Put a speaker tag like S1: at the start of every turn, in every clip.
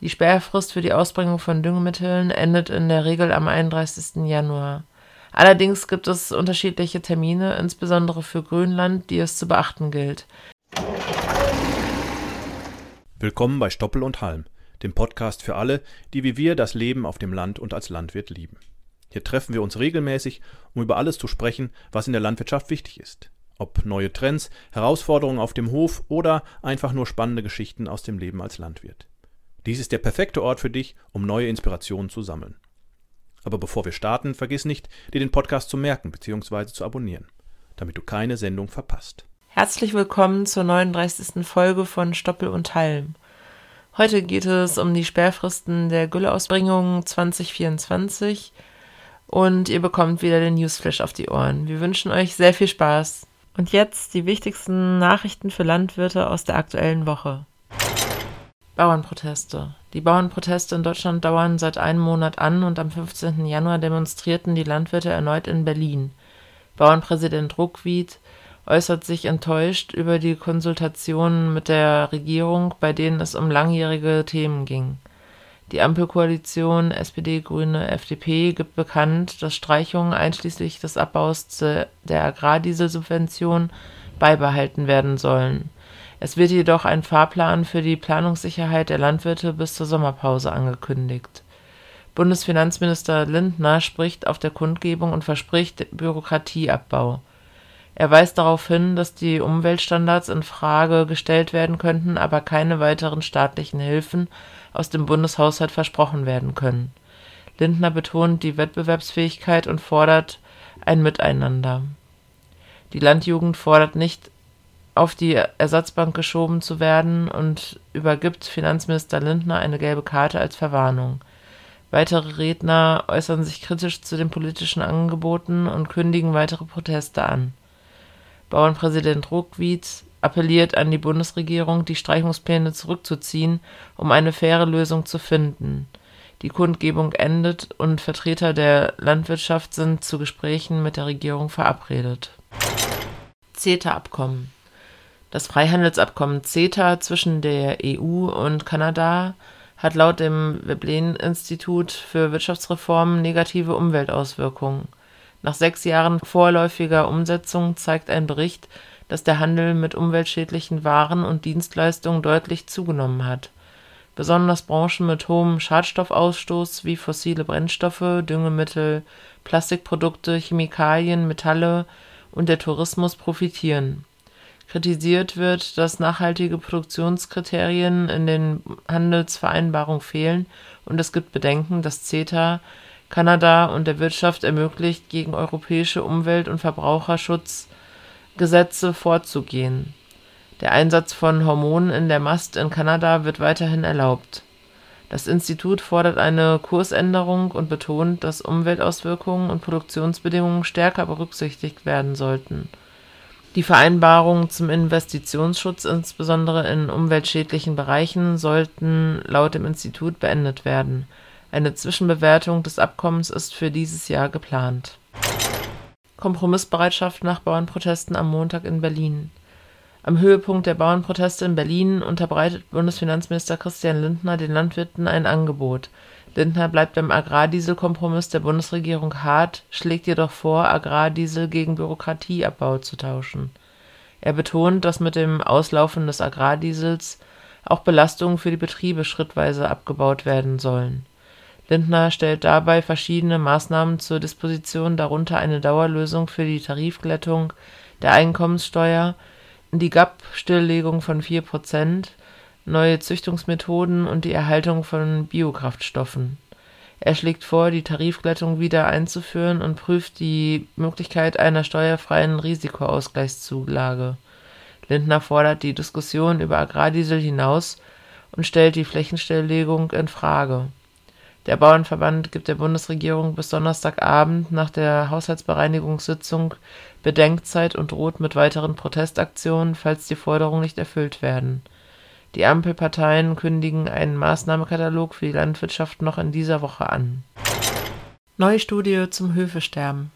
S1: Die Sperrfrist für die Ausbringung von Düngemitteln endet in der Regel am 31. Januar. Allerdings gibt es unterschiedliche Termine, insbesondere für Grönland, die es zu beachten gilt.
S2: Willkommen bei Stoppel und Halm, dem Podcast für alle, die wie wir das Leben auf dem Land und als Landwirt lieben. Hier treffen wir uns regelmäßig, um über alles zu sprechen, was in der Landwirtschaft wichtig ist. Ob neue Trends, Herausforderungen auf dem Hof oder einfach nur spannende Geschichten aus dem Leben als Landwirt. Dies ist der perfekte Ort für dich, um neue Inspirationen zu sammeln. Aber bevor wir starten, vergiss nicht, dir den Podcast zu merken bzw. zu abonnieren, damit du keine Sendung verpasst.
S1: Herzlich willkommen zur 39. Folge von Stoppel und Halm. Heute geht es um die Sperrfristen der Gülleausbringung 2024 und ihr bekommt wieder den Newsflash auf die Ohren. Wir wünschen euch sehr viel Spaß. Und jetzt die wichtigsten Nachrichten für Landwirte aus der aktuellen Woche. Bauernproteste. Die Bauernproteste in Deutschland dauern seit einem Monat an und am 15. Januar demonstrierten die Landwirte erneut in Berlin. Bauernpräsident Ruckwied äußert sich enttäuscht über die Konsultationen mit der Regierung, bei denen es um langjährige Themen ging. Die Ampelkoalition SPD, Grüne, FDP gibt bekannt, dass Streichungen einschließlich des Abbaus der Agrardieselsubvention beibehalten werden sollen. Es wird jedoch ein Fahrplan für die Planungssicherheit der Landwirte bis zur Sommerpause angekündigt. Bundesfinanzminister Lindner spricht auf der Kundgebung und verspricht Bürokratieabbau. Er weist darauf hin, dass die Umweltstandards in Frage gestellt werden könnten, aber keine weiteren staatlichen Hilfen aus dem Bundeshaushalt versprochen werden können. Lindner betont die Wettbewerbsfähigkeit und fordert ein Miteinander. Die Landjugend fordert nicht auf die Ersatzbank geschoben zu werden und übergibt Finanzminister Lindner eine gelbe Karte als Verwarnung. Weitere Redner äußern sich kritisch zu den politischen Angeboten und kündigen weitere Proteste an. Bauernpräsident Ruckwied appelliert an die Bundesregierung, die Streichungspläne zurückzuziehen, um eine faire Lösung zu finden. Die Kundgebung endet und Vertreter der Landwirtschaft sind zu Gesprächen mit der Regierung verabredet. CETA-Abkommen das Freihandelsabkommen CETA zwischen der EU und Kanada hat laut dem Veblen-Institut für Wirtschaftsreform negative Umweltauswirkungen. Nach sechs Jahren vorläufiger Umsetzung zeigt ein Bericht, dass der Handel mit umweltschädlichen Waren und Dienstleistungen deutlich zugenommen hat. Besonders Branchen mit hohem Schadstoffausstoß wie fossile Brennstoffe, Düngemittel, Plastikprodukte, Chemikalien, Metalle und der Tourismus profitieren Kritisiert wird, dass nachhaltige Produktionskriterien in den Handelsvereinbarungen fehlen und es gibt Bedenken, dass CETA Kanada und der Wirtschaft ermöglicht, gegen europäische Umwelt- und Verbraucherschutzgesetze vorzugehen. Der Einsatz von Hormonen in der Mast in Kanada wird weiterhin erlaubt. Das Institut fordert eine Kursänderung und betont, dass Umweltauswirkungen und Produktionsbedingungen stärker berücksichtigt werden sollten die Vereinbarungen zum Investitionsschutz, insbesondere in umweltschädlichen Bereichen, sollten laut dem Institut beendet werden. Eine Zwischenbewertung des Abkommens ist für dieses Jahr geplant. Kompromissbereitschaft nach Bauernprotesten am Montag in Berlin. Am Höhepunkt der Bauernproteste in Berlin unterbreitet Bundesfinanzminister Christian Lindner den Landwirten ein Angebot Lindner bleibt beim Agrardieselkompromiss der Bundesregierung hart, schlägt jedoch vor, Agrardiesel gegen Bürokratieabbau zu tauschen. Er betont, dass mit dem Auslaufen des Agrardiesels auch Belastungen für die Betriebe schrittweise abgebaut werden sollen. Lindner stellt dabei verschiedene Maßnahmen zur Disposition, darunter eine Dauerlösung für die Tarifglättung der Einkommenssteuer, die GAP-Stilllegung von 4 Prozent neue Züchtungsmethoden und die Erhaltung von Biokraftstoffen. Er schlägt vor, die Tarifglättung wieder einzuführen und prüft die Möglichkeit einer steuerfreien Risikoausgleichszulage. Lindner fordert die Diskussion über Agrardiesel hinaus und stellt die Flächenstilllegung in Frage. Der Bauernverband gibt der Bundesregierung bis Donnerstagabend nach der Haushaltsbereinigungssitzung Bedenkzeit und droht mit weiteren Protestaktionen, falls die Forderungen nicht erfüllt werden die Ampelparteien kündigen einen Maßnahmenkatalog für die Landwirtschaft noch in dieser Woche an. Neue Studie zum Höfesterben.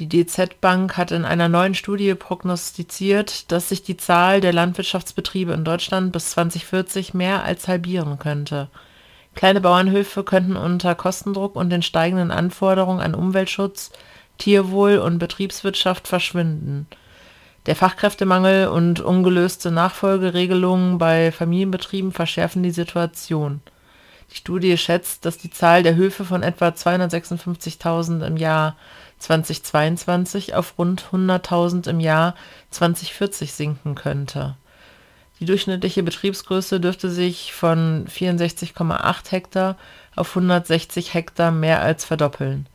S1: Die DZ Bank hat in einer neuen Studie prognostiziert, dass sich die Zahl der Landwirtschaftsbetriebe in Deutschland bis 2040 mehr als halbieren könnte. Kleine Bauernhöfe könnten unter Kostendruck und den steigenden Anforderungen an Umweltschutz, Tierwohl und Betriebswirtschaft verschwinden. Der Fachkräftemangel und ungelöste Nachfolgeregelungen bei Familienbetrieben verschärfen die Situation. Die Studie schätzt, dass die Zahl der Höfe von etwa 256.000 im Jahr 2022 auf rund 100.000 im Jahr 2040 sinken könnte. Die durchschnittliche Betriebsgröße dürfte sich von 64,8 Hektar auf 160 Hektar mehr als verdoppeln.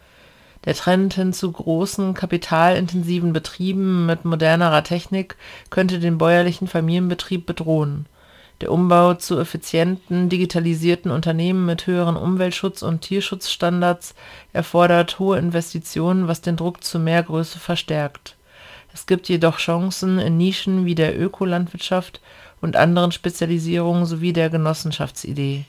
S1: Der Trend hin zu großen, kapitalintensiven Betrieben mit modernerer Technik könnte den bäuerlichen Familienbetrieb bedrohen. Der Umbau zu effizienten, digitalisierten Unternehmen mit höheren Umweltschutz und Tierschutzstandards erfordert hohe Investitionen, was den Druck zu mehr Größe verstärkt. Es gibt jedoch Chancen in Nischen wie der Ökolandwirtschaft und anderen Spezialisierungen sowie der Genossenschaftsidee.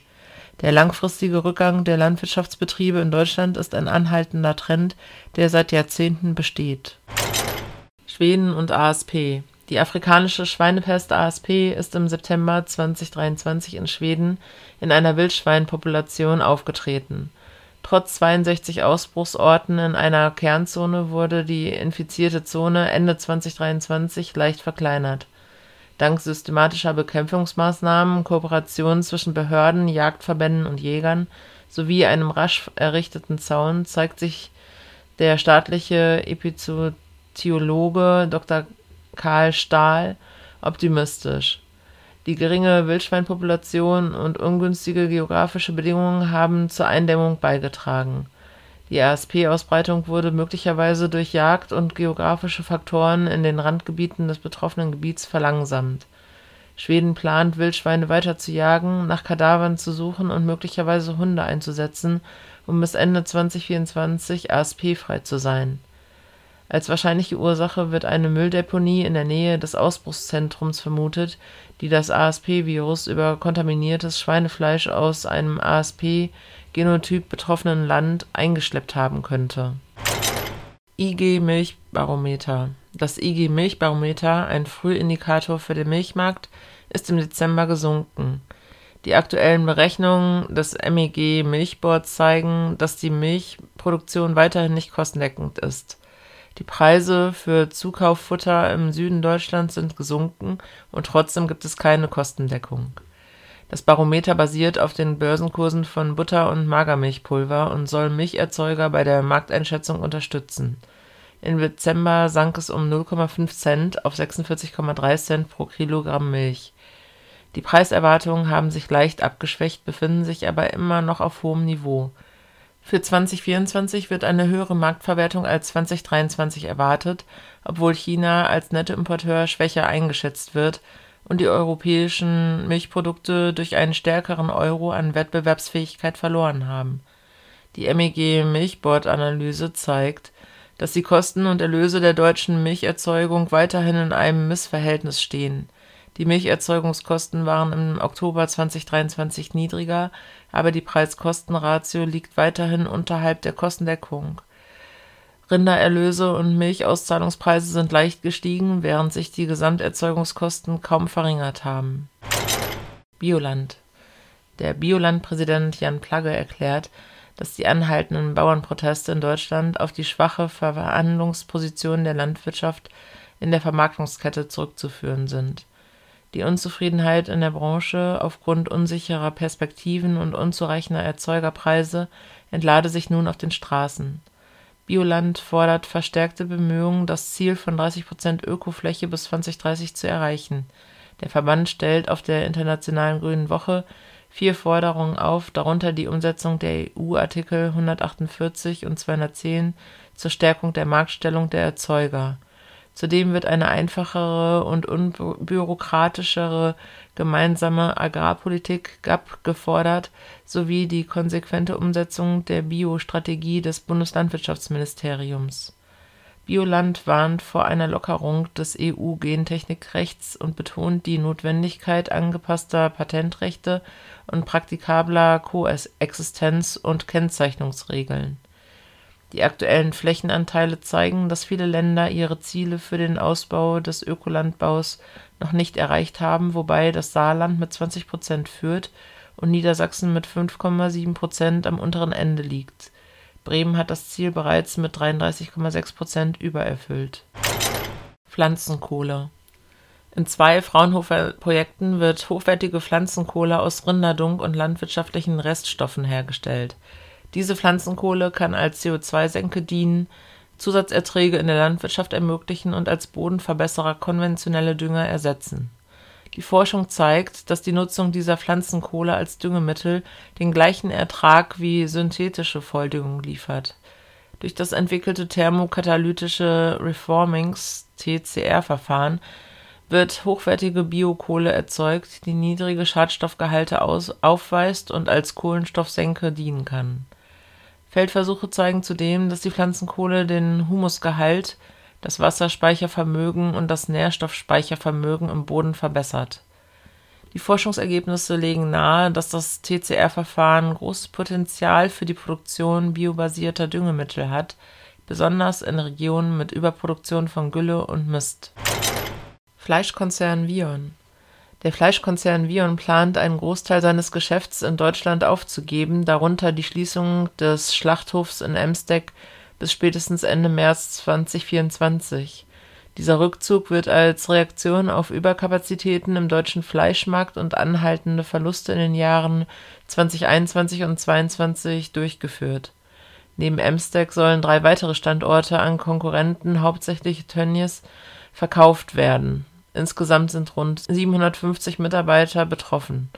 S1: Der langfristige Rückgang der Landwirtschaftsbetriebe in Deutschland ist ein anhaltender Trend, der seit Jahrzehnten besteht. Schweden und ASP Die afrikanische Schweinepest ASP ist im September 2023 in Schweden in einer Wildschweinpopulation aufgetreten. Trotz 62 Ausbruchsorten in einer Kernzone wurde die infizierte Zone Ende 2023 leicht verkleinert Dank systematischer Bekämpfungsmaßnahmen, Kooperation zwischen Behörden, Jagdverbänden und Jägern sowie einem rasch errichteten Zaun zeigt sich der staatliche Epizootiologe Dr. Karl Stahl optimistisch. Die geringe Wildschweinpopulation und ungünstige geografische Bedingungen haben zur Eindämmung beigetragen die ASP-Ausbreitung wurde möglicherweise durch Jagd und geografische Faktoren in den Randgebieten des betroffenen Gebiets verlangsamt. Schweden plant, Wildschweine weiter zu jagen, nach Kadavern zu suchen und möglicherweise Hunde einzusetzen, um bis Ende 2024 ASP-frei zu sein. Als wahrscheinliche Ursache wird eine Mülldeponie in der Nähe des Ausbruchszentrums vermutet, die das ASP-Virus über kontaminiertes Schweinefleisch aus einem ASP Genotyp betroffenen Land eingeschleppt haben könnte. IG-Milchbarometer Das IG-Milchbarometer, ein Frühindikator für den Milchmarkt, ist im Dezember gesunken. Die aktuellen Berechnungen des MEG Milchboards zeigen, dass die Milchproduktion weiterhin nicht kostendeckend ist. Die Preise für Zukauffutter im Süden Deutschlands sind gesunken und trotzdem gibt es keine Kostendeckung das Barometer basiert auf den Börsenkursen von Butter und Magermilchpulver und soll Milcherzeuger bei der Markteinschätzung unterstützen. Im Dezember sank es um 0,5 Cent auf 46,3 Cent pro Kilogramm Milch. Die Preiserwartungen haben sich leicht abgeschwächt, befinden sich aber immer noch auf hohem Niveau. Für 2024 wird eine höhere Marktverwertung als 2023 erwartet, obwohl China als Nettoimporteur schwächer eingeschätzt wird und die europäischen Milchprodukte durch einen stärkeren Euro an Wettbewerbsfähigkeit verloren haben. Die MEG Milchboard Analyse zeigt, dass die Kosten und Erlöse der deutschen Milcherzeugung weiterhin in einem Missverhältnis stehen. Die Milcherzeugungskosten waren im Oktober 2023 niedriger, aber die Preis-Kosten-Ratio liegt weiterhin unterhalb der Kostendeckung Rindererlöse und Milchauszahlungspreise sind leicht gestiegen, während sich die Gesamterzeugungskosten kaum verringert haben. Bioland Der Bioland-Präsident Jan Plagge erklärt, dass die anhaltenden Bauernproteste in Deutschland auf die schwache Verhandlungsposition der Landwirtschaft in der Vermarktungskette zurückzuführen sind. Die Unzufriedenheit in der Branche aufgrund unsicherer Perspektiven und unzureichender Erzeugerpreise entlade sich nun auf den Straßen Bioland fordert verstärkte Bemühungen, das Ziel von 30 Prozent Ökofläche bis 2030 zu erreichen. Der Verband stellt auf der Internationalen Grünen Woche vier Forderungen auf, darunter die Umsetzung der EU-Artikel 148 und 210 zur Stärkung der Marktstellung der Erzeuger Zudem wird eine einfachere und unbürokratischere gemeinsame Agrarpolitik (GAP) gefordert sowie die konsequente Umsetzung der Bio-Strategie des Bundeslandwirtschaftsministeriums. Bioland warnt vor einer Lockerung des EU-Gentechnikrechts und betont die Notwendigkeit angepasster Patentrechte und praktikabler Koexistenz und Kennzeichnungsregeln die aktuellen Flächenanteile zeigen, dass viele Länder ihre Ziele für den Ausbau des Ökolandbaus noch nicht erreicht haben, wobei das Saarland mit 20 Prozent führt und Niedersachsen mit 5,7 Prozent am unteren Ende liegt. Bremen hat das Ziel bereits mit 33,6 Prozent übererfüllt. Pflanzenkohle in zwei Fraunhofer-Projekten wird hochwertige Pflanzenkohle aus Rinderdung und landwirtschaftlichen Reststoffen hergestellt. Diese Pflanzenkohle kann als CO2-Senke dienen, Zusatzerträge in der Landwirtschaft ermöglichen und als Bodenverbesserer konventionelle Dünger ersetzen. Die Forschung zeigt, dass die Nutzung dieser Pflanzenkohle als Düngemittel den gleichen Ertrag wie synthetische Volldüngung liefert. Durch das entwickelte thermokatalytische Reformings (TCR-Verfahren) wird hochwertige Biokohle erzeugt, die niedrige Schadstoffgehalte aufweist und als Kohlenstoffsenke dienen kann. Feldversuche zeigen zudem, dass die Pflanzenkohle den Humusgehalt, das Wasserspeichervermögen und das Nährstoffspeichervermögen im Boden verbessert. Die Forschungsergebnisse legen nahe, dass das TCR-Verfahren großes Potenzial für die Produktion biobasierter Düngemittel hat, besonders in Regionen mit Überproduktion von Gülle und Mist Fleischkonzern Vion Der Fleischkonzern Vion plant, einen Großteil seines Geschäfts in Deutschland aufzugeben, darunter die Schließung des Schlachthofs in Emsdeck bis spätestens Ende März 2024. Dieser Rückzug wird als Reaktion auf Überkapazitäten im deutschen Fleischmarkt und anhaltende Verluste in den Jahren 2021 und 2022 durchgeführt. Neben Emsdeck sollen drei weitere Standorte an Konkurrenten, hauptsächlich Tönnies, verkauft werden Insgesamt sind rund 750 Mitarbeiter betroffen.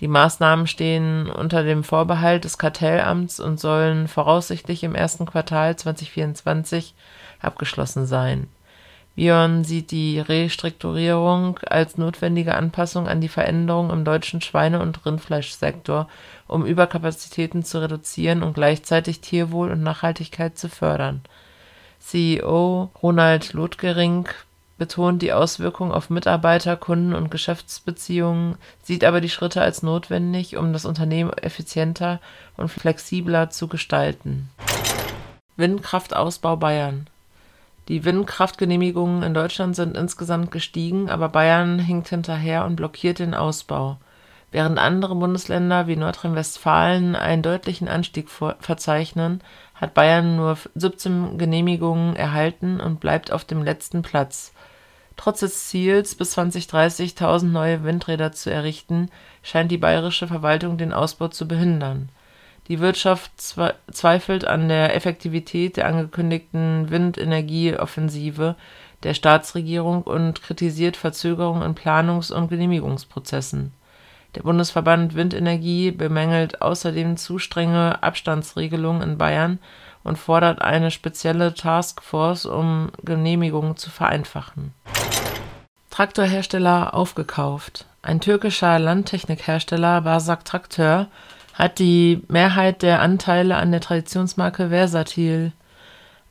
S1: Die Maßnahmen stehen unter dem Vorbehalt des Kartellamts und sollen voraussichtlich im ersten Quartal 2024 abgeschlossen sein. Vion sieht die Restrukturierung als notwendige Anpassung an die Veränderungen im deutschen Schweine und Rindfleischsektor, um Überkapazitäten zu reduzieren und gleichzeitig Tierwohl und Nachhaltigkeit zu fördern. CEO Ronald Lothgering betont die Auswirkungen auf Mitarbeiter, Kunden und Geschäftsbeziehungen, sieht aber die Schritte als notwendig, um das Unternehmen effizienter und flexibler zu gestalten. Windkraftausbau Bayern Die Windkraftgenehmigungen in Deutschland sind insgesamt gestiegen, aber Bayern hinkt hinterher und blockiert den Ausbau. Während andere Bundesländer wie Nordrhein-Westfalen einen deutlichen Anstieg verzeichnen, hat Bayern nur 17 Genehmigungen erhalten und bleibt auf dem letzten Platz Trotz des Ziels, bis 2030 1000 neue Windräder zu errichten, scheint die bayerische Verwaltung den Ausbau zu behindern. Die Wirtschaft zweifelt an der Effektivität der angekündigten Windenergieoffensive der Staatsregierung und kritisiert Verzögerungen in Planungs und Genehmigungsprozessen. Der Bundesverband Windenergie bemängelt außerdem zu strenge Abstandsregelungen in Bayern und fordert eine spezielle Taskforce, um Genehmigungen zu vereinfachen Traktorhersteller aufgekauft. Ein türkischer Landtechnikhersteller Basak Traktör hat die Mehrheit der Anteile an der Traditionsmarke Versatil,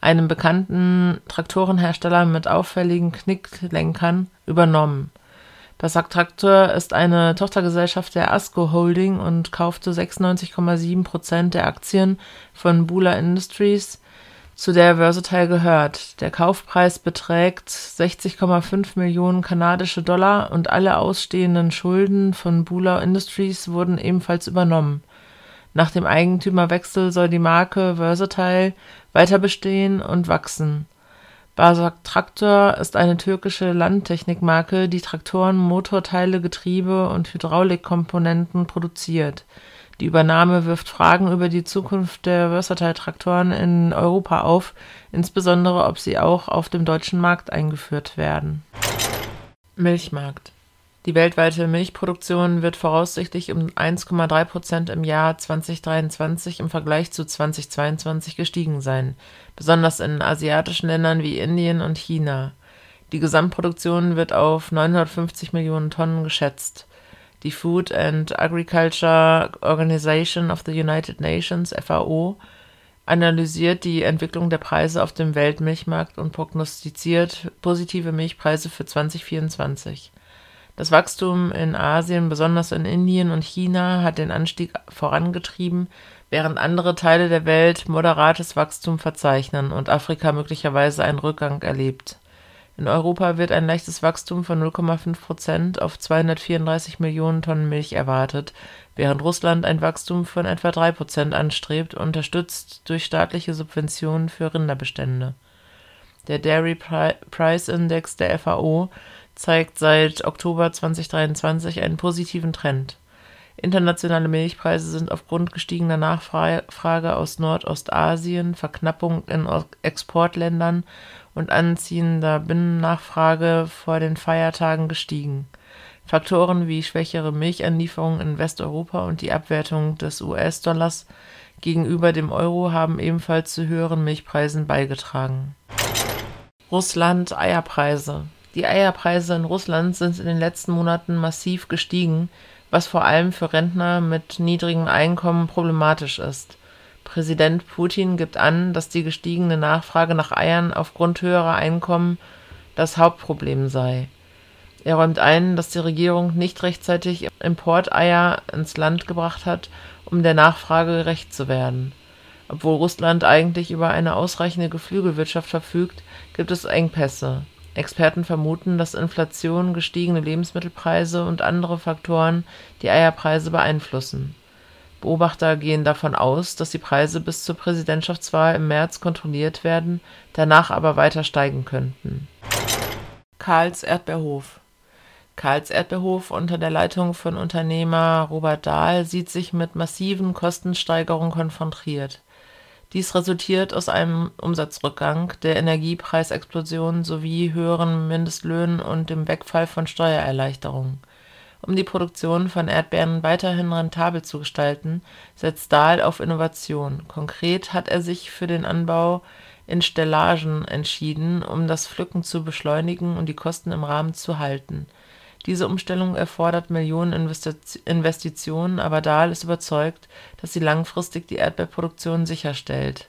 S1: einem bekannten Traktorenhersteller mit auffälligen Knicklenkern, übernommen. Basak Traktor ist eine Tochtergesellschaft der Asco Holding und kaufte 96,7 Prozent der Aktien von Bula Industries zu der Versatile gehört. Der Kaufpreis beträgt 60,5 Millionen kanadische Dollar und alle ausstehenden Schulden von Bula Industries wurden ebenfalls übernommen. Nach dem Eigentümerwechsel soll die Marke Versatile weiter bestehen und wachsen. Basak Traktor ist eine türkische Landtechnikmarke, die Traktoren, Motorteile, Getriebe und Hydraulikkomponenten produziert die Übernahme wirft Fragen über die Zukunft der Versatile-Traktoren in Europa auf, insbesondere ob sie auch auf dem deutschen Markt eingeführt werden. Milchmarkt Die weltweite Milchproduktion wird voraussichtlich um 1,3 Prozent im Jahr 2023 im Vergleich zu 2022 gestiegen sein, besonders in asiatischen Ländern wie Indien und China. Die Gesamtproduktion wird auf 950 Millionen Tonnen geschätzt die Food and Agriculture Organization of the United Nations (FAO) analysiert die Entwicklung der Preise auf dem Weltmilchmarkt und prognostiziert positive Milchpreise für 2024. Das Wachstum in Asien, besonders in Indien und China, hat den Anstieg vorangetrieben, während andere Teile der Welt moderates Wachstum verzeichnen und Afrika möglicherweise einen Rückgang erlebt In Europa wird ein leichtes Wachstum von 0,5 Prozent auf 234 Millionen Tonnen Milch erwartet, während Russland ein Wachstum von etwa 3 Prozent anstrebt, unterstützt durch staatliche Subventionen für Rinderbestände. Der Dairy Price Index der FAO zeigt seit Oktober 2023 einen positiven Trend. Internationale Milchpreise sind aufgrund gestiegener Nachfrage aus Nordostasien, Verknappung in Exportländern und anziehender Binnennachfrage vor den Feiertagen gestiegen. Faktoren wie schwächere Milchanlieferungen in Westeuropa und die Abwertung des US-Dollars gegenüber dem Euro haben ebenfalls zu höheren Milchpreisen beigetragen. Russland Eierpreise Die Eierpreise in Russland sind in den letzten Monaten massiv gestiegen, was vor allem für Rentner mit niedrigem Einkommen problematisch ist. Präsident Putin gibt an, dass die gestiegene Nachfrage nach Eiern aufgrund höherer Einkommen das Hauptproblem sei. Er räumt ein, dass die Regierung nicht rechtzeitig Importeier ins Land gebracht hat, um der Nachfrage gerecht zu werden. Obwohl Russland eigentlich über eine ausreichende Geflügelwirtschaft verfügt, gibt es Engpässe. Experten vermuten, dass Inflation, gestiegene Lebensmittelpreise und andere Faktoren die Eierpreise beeinflussen. Beobachter gehen davon aus, dass die Preise bis zur Präsidentschaftswahl im März kontrolliert werden, danach aber weiter steigen könnten. Karls Erdbeerhof Karls Erdbeerhof unter der Leitung von Unternehmer Robert Dahl sieht sich mit massiven Kostensteigerungen konfrontiert dies resultiert aus einem Umsatzrückgang, der Energiepreisexplosion sowie höheren Mindestlöhnen und dem Wegfall von Steuererleichterungen. Um die Produktion von Erdbeeren weiterhin rentabel zu gestalten, setzt Dahl auf Innovation. Konkret hat er sich für den Anbau in Stellagen entschieden, um das Pflücken zu beschleunigen und die Kosten im Rahmen zu halten diese Umstellung erfordert Millionen Investitionen, aber Dahl ist überzeugt, dass sie langfristig die Erdbeerproduktion sicherstellt.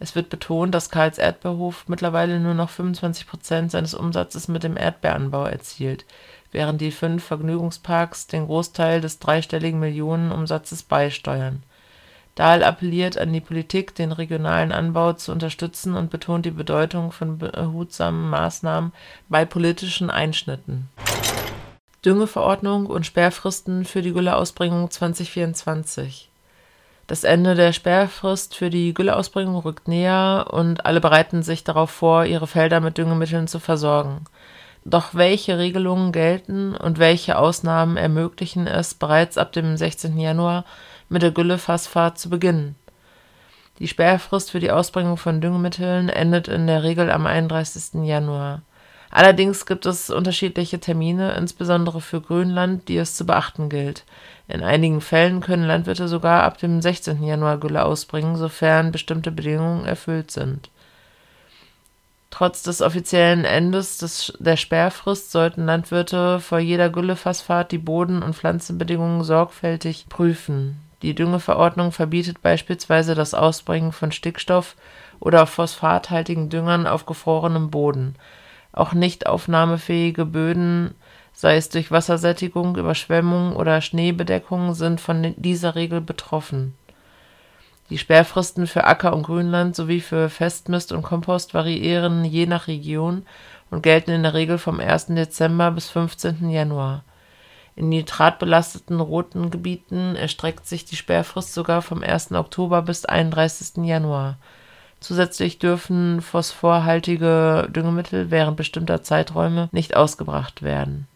S1: Es wird betont, dass Karls Erdbeerhof mittlerweile nur noch 25 Prozent seines Umsatzes mit dem Erdbeeranbau erzielt, während die fünf Vergnügungsparks den Großteil des dreistelligen Millionenumsatzes beisteuern. Dahl appelliert an die Politik, den regionalen Anbau zu unterstützen und betont die Bedeutung von behutsamen Maßnahmen bei politischen Einschnitten Düngeverordnung und Sperrfristen für die Gülleausbringung 2024. Das Ende der Sperrfrist für die Gülleausbringung rückt näher und alle bereiten sich darauf vor, ihre Felder mit Düngemitteln zu versorgen. Doch welche Regelungen gelten und welche Ausnahmen ermöglichen es, bereits ab dem 16. Januar mit der Güllefassfahrt zu beginnen? Die Sperrfrist für die Ausbringung von Düngemitteln endet in der Regel am 31. Januar. Allerdings gibt es unterschiedliche Termine, insbesondere für Grönland, die es zu beachten gilt. In einigen Fällen können Landwirte sogar ab dem 16. Januar Gülle ausbringen, sofern bestimmte Bedingungen erfüllt sind. Trotz des offiziellen Endes des, der Sperrfrist sollten Landwirte vor jeder Güllefassfahrt die Boden- und Pflanzenbedingungen sorgfältig prüfen. Die Düngeverordnung verbietet beispielsweise das Ausbringen von Stickstoff oder phosphathaltigen Düngern auf gefrorenem Boden. Auch nicht aufnahmefähige Böden, sei es durch Wassersättigung, Überschwemmung oder Schneebedeckung, sind von dieser Regel betroffen. Die Sperrfristen für Acker und Grünland sowie für Festmist und Kompost variieren je nach Region und gelten in der Regel vom 1. Dezember bis 15. Januar. In nitratbelasteten roten Gebieten erstreckt sich die Sperrfrist sogar vom 1. Oktober bis 31. Januar Zusätzlich dürfen phosphorhaltige Düngemittel während bestimmter Zeiträume nicht ausgebracht werden.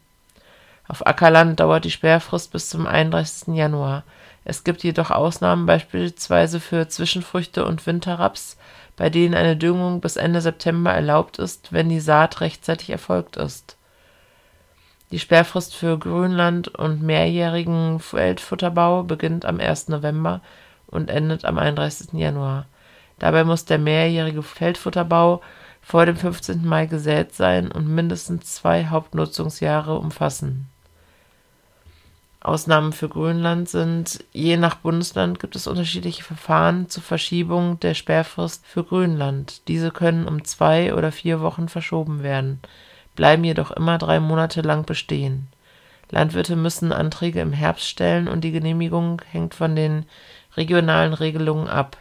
S1: Auf Ackerland dauert die Sperrfrist bis zum 31. Januar. Es gibt jedoch Ausnahmen, beispielsweise für Zwischenfrüchte und Winterraps, bei denen eine Düngung bis Ende September erlaubt ist, wenn die Saat rechtzeitig erfolgt ist. Die Sperrfrist für Grünland und mehrjährigen Feldfutterbau beginnt am 1. November und endet am 31. Januar Dabei muss der mehrjährige Feldfutterbau vor dem 15. Mai gesät sein und mindestens zwei Hauptnutzungsjahre umfassen. Ausnahmen für Grönland sind, je nach Bundesland gibt es unterschiedliche Verfahren zur Verschiebung der Sperrfrist für Grönland. Diese können um zwei oder vier Wochen verschoben werden, bleiben jedoch immer drei Monate lang bestehen. Landwirte müssen Anträge im Herbst stellen und die Genehmigung hängt von den regionalen Regelungen ab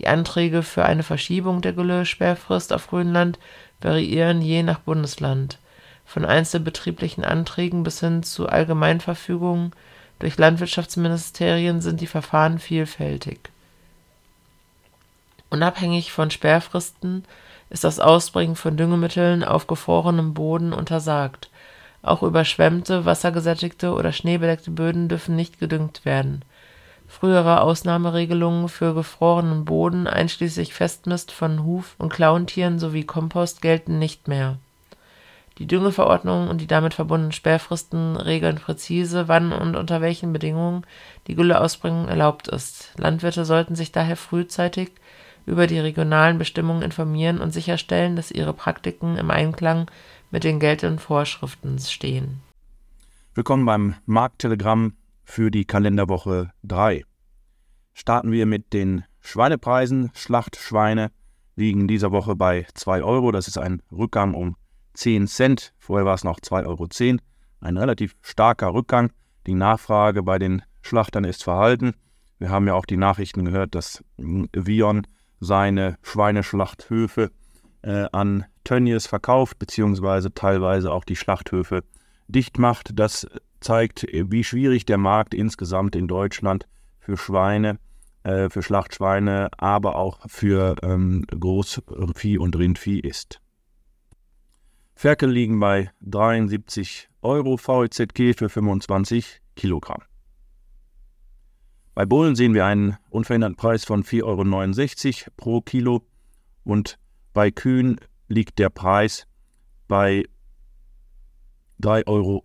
S1: Die Anträge für eine Verschiebung der Gülle-Sperrfrist auf Grönland variieren je nach Bundesland, von einzelbetrieblichen Anträgen bis hin zu Allgemeinverfügungen durch Landwirtschaftsministerien sind die Verfahren vielfältig. Unabhängig von Sperrfristen ist das Ausbringen von Düngemitteln auf gefrorenem Boden untersagt, auch überschwemmte, wassergesättigte oder schneebedeckte Böden dürfen nicht gedüngt werden. Frühere Ausnahmeregelungen für gefrorenen Boden einschließlich Festmist von Huf und Klauentieren sowie Kompost gelten nicht mehr. Die Düngeverordnung und die damit verbundenen Sperrfristen regeln präzise, wann und unter welchen Bedingungen die Gülleausbringung erlaubt ist. Landwirte sollten sich daher frühzeitig über die regionalen Bestimmungen informieren und sicherstellen, dass ihre Praktiken im Einklang mit den geltenden Vorschriften stehen.
S2: Willkommen beim Markttelegramm für die Kalenderwoche 3. Starten wir mit den Schweinepreisen. Schlachtschweine liegen dieser Woche bei 2 Euro. Das ist ein Rückgang um 10 Cent. Vorher war es noch 2,10 Euro. Ein relativ starker Rückgang. Die Nachfrage bei den Schlachtern ist verhalten. Wir haben ja auch die Nachrichten gehört, dass Vion seine Schweineschlachthöfe äh, an Tönnies verkauft, beziehungsweise teilweise auch die Schlachthöfe dicht macht. Das zeigt, wie schwierig der Markt insgesamt in Deutschland für Schweine, äh, für Schlachtschweine, aber auch für ähm, Großvieh und Rindvieh ist. Ferkel liegen bei 73 Euro VEZG für 25 Kilogramm. Bei Bullen sehen wir einen unveränderten Preis von 4,69 Euro pro Kilo und bei Kühen liegt der Preis bei 3,55 Euro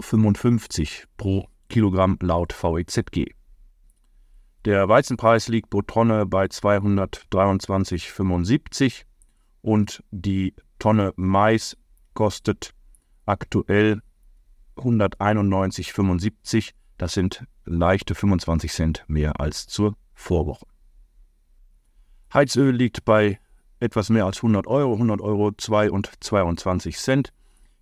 S2: pro Kilogramm laut VEZG. Der Weizenpreis liegt pro Tonne bei 223,75 und die Tonne Mais kostet aktuell 191,75. Das sind leichte 25 Cent mehr als zur Vorwoche. Heizöl liegt bei etwas mehr als 100 Euro, 100 Euro 2 und 22 Cent.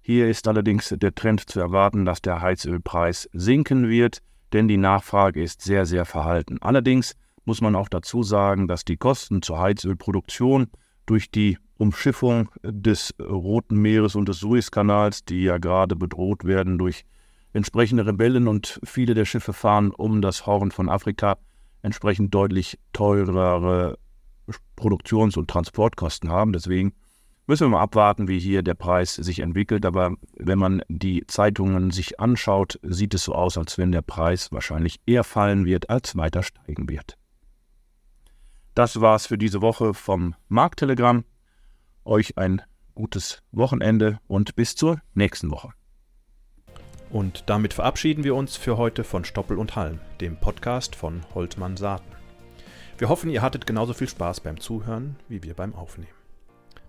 S2: Hier ist allerdings der Trend zu erwarten, dass der Heizölpreis sinken wird, denn die Nachfrage ist sehr, sehr verhalten. Allerdings muss man auch dazu sagen, dass die Kosten zur Heizölproduktion durch die Umschiffung des Roten Meeres und des Suezkanals, die ja gerade bedroht werden durch entsprechende Rebellen und viele der Schiffe fahren um das Horn von Afrika, entsprechend deutlich teurere Produktions- und Transportkosten haben. Deswegen müssen wir mal abwarten, wie hier der Preis sich entwickelt. Aber wenn man die Zeitungen sich anschaut, sieht es so aus, als wenn der Preis wahrscheinlich eher fallen wird, als weiter steigen wird. Das war's für diese Woche vom Markttelegramm. Euch ein gutes Wochenende und bis zur nächsten Woche. Und damit verabschieden wir uns für heute von Stoppel und Halm, dem Podcast von Holtmann Saaten. Wir hoffen, ihr hattet genauso viel Spaß beim Zuhören wie wir beim Aufnehmen.